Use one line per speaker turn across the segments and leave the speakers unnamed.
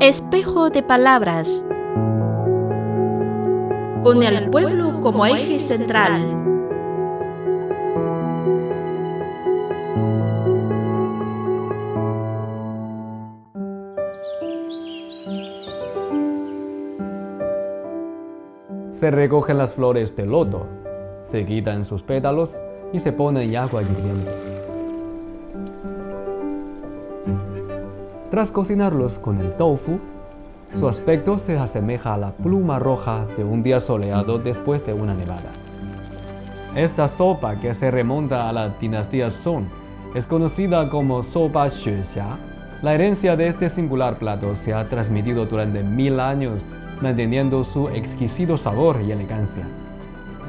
Espejo de palabras. Con el pueblo como eje central.
Se recogen las flores de loto, se quitan sus pétalos y se ponen en agua hirviendo. Tras cocinarlos con el tofu, su aspecto se asemeja a la pluma roja de un día soleado después de una nevada. Esta sopa, que se remonta a la dinastía Song, es conocida como sopa Xuexia. La herencia de este singular plato se ha transmitido durante mil años manteniendo su exquisito sabor y elegancia.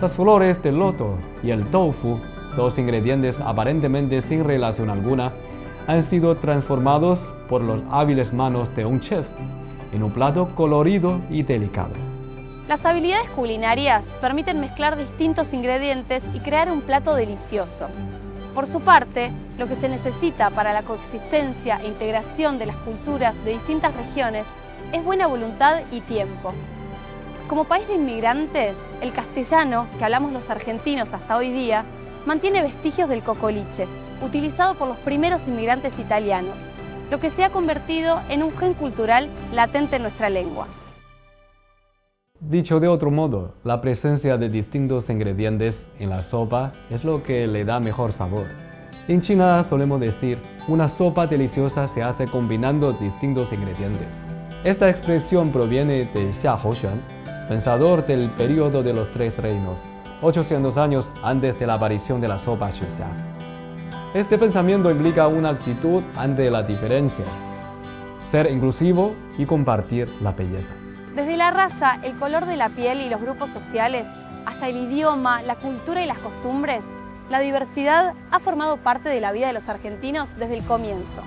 Las flores de loto y el tofu, dos ingredientes aparentemente sin relación alguna, han sido transformados por los hábiles manos de un chef en un plato colorido y delicado.
Las habilidades culinarias permiten mezclar distintos ingredientes y crear un plato delicioso. Por su parte, lo que se necesita para la coexistencia e integración de las culturas de distintas regiones es buena voluntad y tiempo. Como país de inmigrantes, el castellano, que hablamos los argentinos hasta hoy día, mantiene vestigios del cocoliche, utilizado por los primeros inmigrantes italianos, lo que se ha convertido en un gen cultural latente en nuestra lengua.
Dicho de otro modo, la presencia de distintos ingredientes en la sopa es lo que le da mejor sabor. En China solemos decir, una sopa deliciosa se hace combinando distintos ingredientes. Esta expresión proviene de Xia Houxuan, pensador del periodo de los tres reinos, 800 años antes de la aparición de la sopa Xuxia. Este pensamiento implica una actitud ante la diferencia, ser inclusivo y compartir la belleza.
Desde la raza, el color de la piel y los grupos sociales, hasta el idioma, la cultura y las costumbres, la diversidad ha formado parte de la vida de los argentinos desde el comienzo.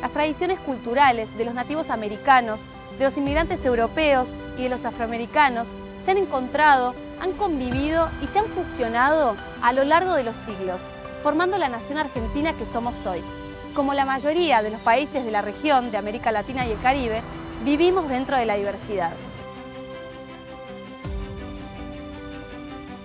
Las tradiciones culturales de los nativos americanos, de los inmigrantes europeos y de los afroamericanos se han encontrado, han convivido y se han fusionado a lo largo de los siglos, formando la nación argentina que somos hoy. Como la mayoría de los países de la región de América Latina y el Caribe, vivimos dentro de la diversidad.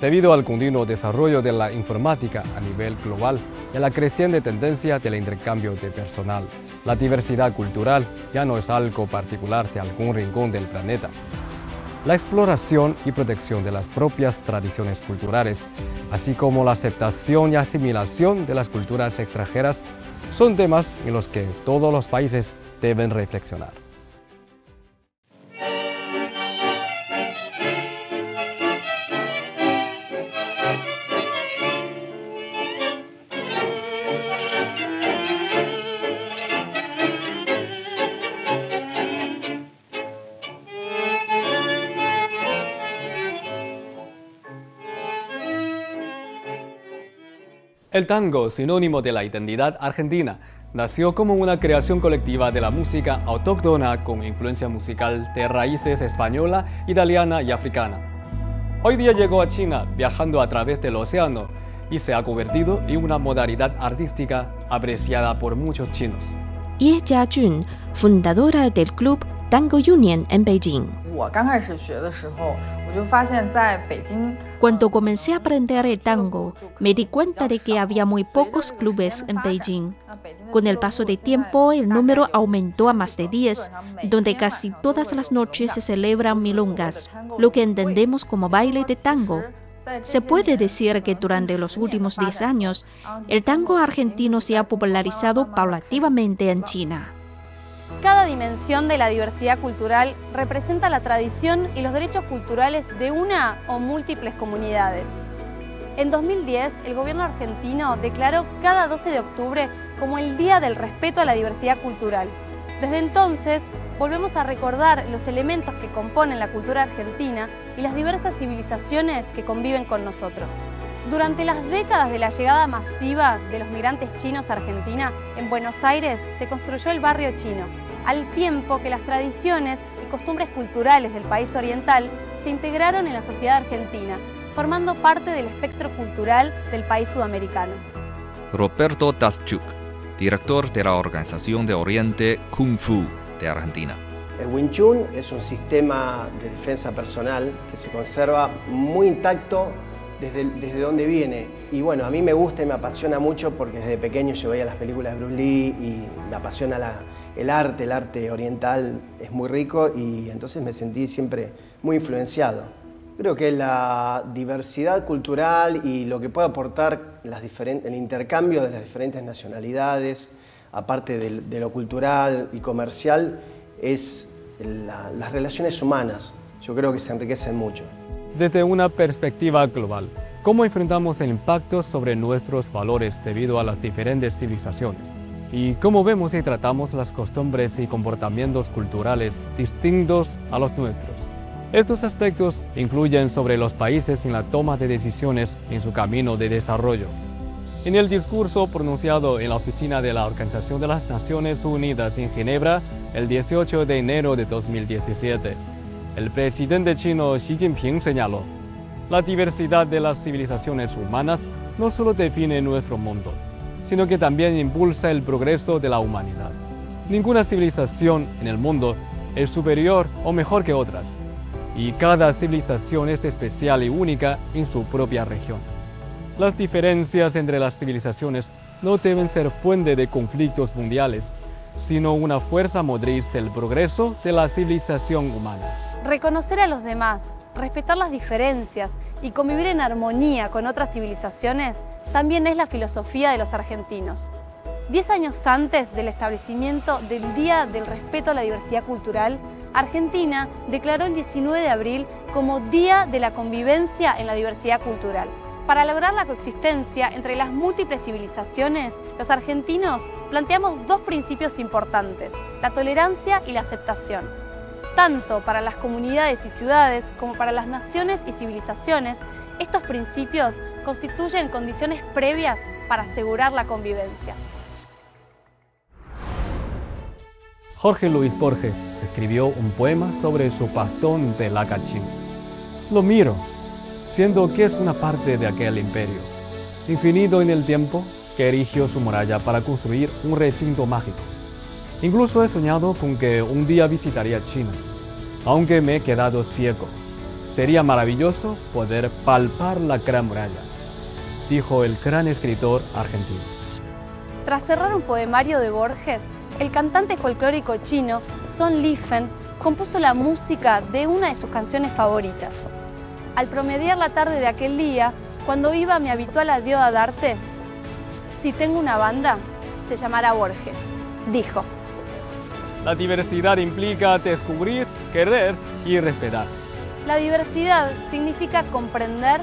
Debido al continuo desarrollo de la informática a nivel global y a la creciente tendencia del intercambio de personal, la diversidad cultural ya no es algo particular de algún rincón del planeta. La exploración y protección de las propias tradiciones culturales, así como la aceptación y asimilación de las culturas extranjeras, son temas en los que todos los países deben reflexionar. El tango, sinónimo de la identidad argentina, nació como una creación colectiva de la música autóctona con influencia musical de raíces española, italiana y africana. Hoy día llegó a China viajando a través del océano y se ha convertido en una modalidad artística apreciada por muchos chinos.
Ye Jiajun, fundadora del club Tango Union en Beijing. Cuando comencé a aprender el tango, me di cuenta de que había muy pocos clubes en Beijing. Con el paso del tiempo, el número aumentó a más de 10, donde casi todas las noches se celebran milongas, lo que entendemos como baile de tango. Se puede decir que durante los últimos 10 años, el tango argentino se ha popularizado paulativamente en China.
Cada dimensión de la diversidad cultural representa la tradición y los derechos culturales de una o múltiples comunidades. En 2010, el gobierno argentino declaró cada 12 de octubre como el Día del Respeto a la Diversidad Cultural. Desde entonces, volvemos a recordar los elementos que componen la cultura argentina y las diversas civilizaciones que conviven con nosotros. Durante las décadas de la llegada masiva de los migrantes chinos a Argentina, en Buenos Aires se construyó el barrio chino, al tiempo que las tradiciones y costumbres culturales del país oriental se integraron en la sociedad argentina, formando parte del espectro cultural del país sudamericano.
Roberto Daschuk, director de la Organización de Oriente Kung Fu de Argentina. El Wing Chun es un sistema de defensa personal que se conserva muy intacto desde, desde donde viene. Y bueno, a mí me gusta y me apasiona mucho porque desde pequeño yo veía las películas de Bruce Lee y me apasiona el arte, el arte oriental es muy rico y entonces me sentí siempre muy influenciado. Creo que la diversidad cultural y lo que puede aportar las el intercambio de las diferentes nacionalidades, aparte de, lo cultural y comercial, es las relaciones humanas. Yo creo que se enriquecen mucho.
Desde una perspectiva global, ¿cómo enfrentamos el impacto sobre nuestros valores debido a las diferentes civilizaciones? ¿Y cómo vemos y tratamos las costumbres y comportamientos culturales distintos a los nuestros? Estos aspectos influyen sobre los países en la toma de decisiones en su camino de desarrollo. En el discurso pronunciado en la oficina de la Organización de las Naciones Unidas en Ginebra el 18 de enero de 2017, el presidente chino Xi Jinping señaló, la diversidad de las civilizaciones humanas no solo define nuestro mundo, sino que también impulsa el progreso de la humanidad. Ninguna civilización en el mundo es superior o mejor que otras, y cada civilización es especial y única en su propia región. Las diferencias entre las civilizaciones no deben ser fuente de conflictos mundiales, sino una fuerza motriz del progreso de la civilización humana.
Reconocer a los demás, respetar las diferencias y convivir en armonía con otras civilizaciones también es la filosofía de los argentinos. Diez años antes del establecimiento del Día del Respeto a la Diversidad Cultural, Argentina declaró el 19 de abril como Día de la Convivencia en la Diversidad Cultural. Para lograr la coexistencia entre las múltiples civilizaciones, los argentinos planteamos dos principios importantes, la tolerancia y la aceptación. Tanto para las comunidades y ciudades como para las naciones y civilizaciones, estos principios constituyen condiciones previas para asegurar la convivencia.
Jorge Luis Borges escribió un poema sobre su pastón de Lacachín. Lo miro siendo que es una parte de aquel imperio, infinito en el tiempo, que erigió su muralla para construir un recinto mágico. Incluso he soñado con que un día visitaría China, aunque me he quedado ciego. Sería maravilloso poder palpar la gran muralla, dijo el gran escritor argentino.
Tras cerrar un poemario de Borges, el cantante folclórico chino Son Lifen compuso la música de una de sus canciones favoritas, al promediar la tarde de aquel día, cuando iba a mi habitual adiós a darte, si tengo una banda, se llamará Borges, dijo.
La diversidad implica descubrir, querer y respetar.
La diversidad significa comprender,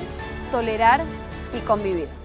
tolerar y convivir.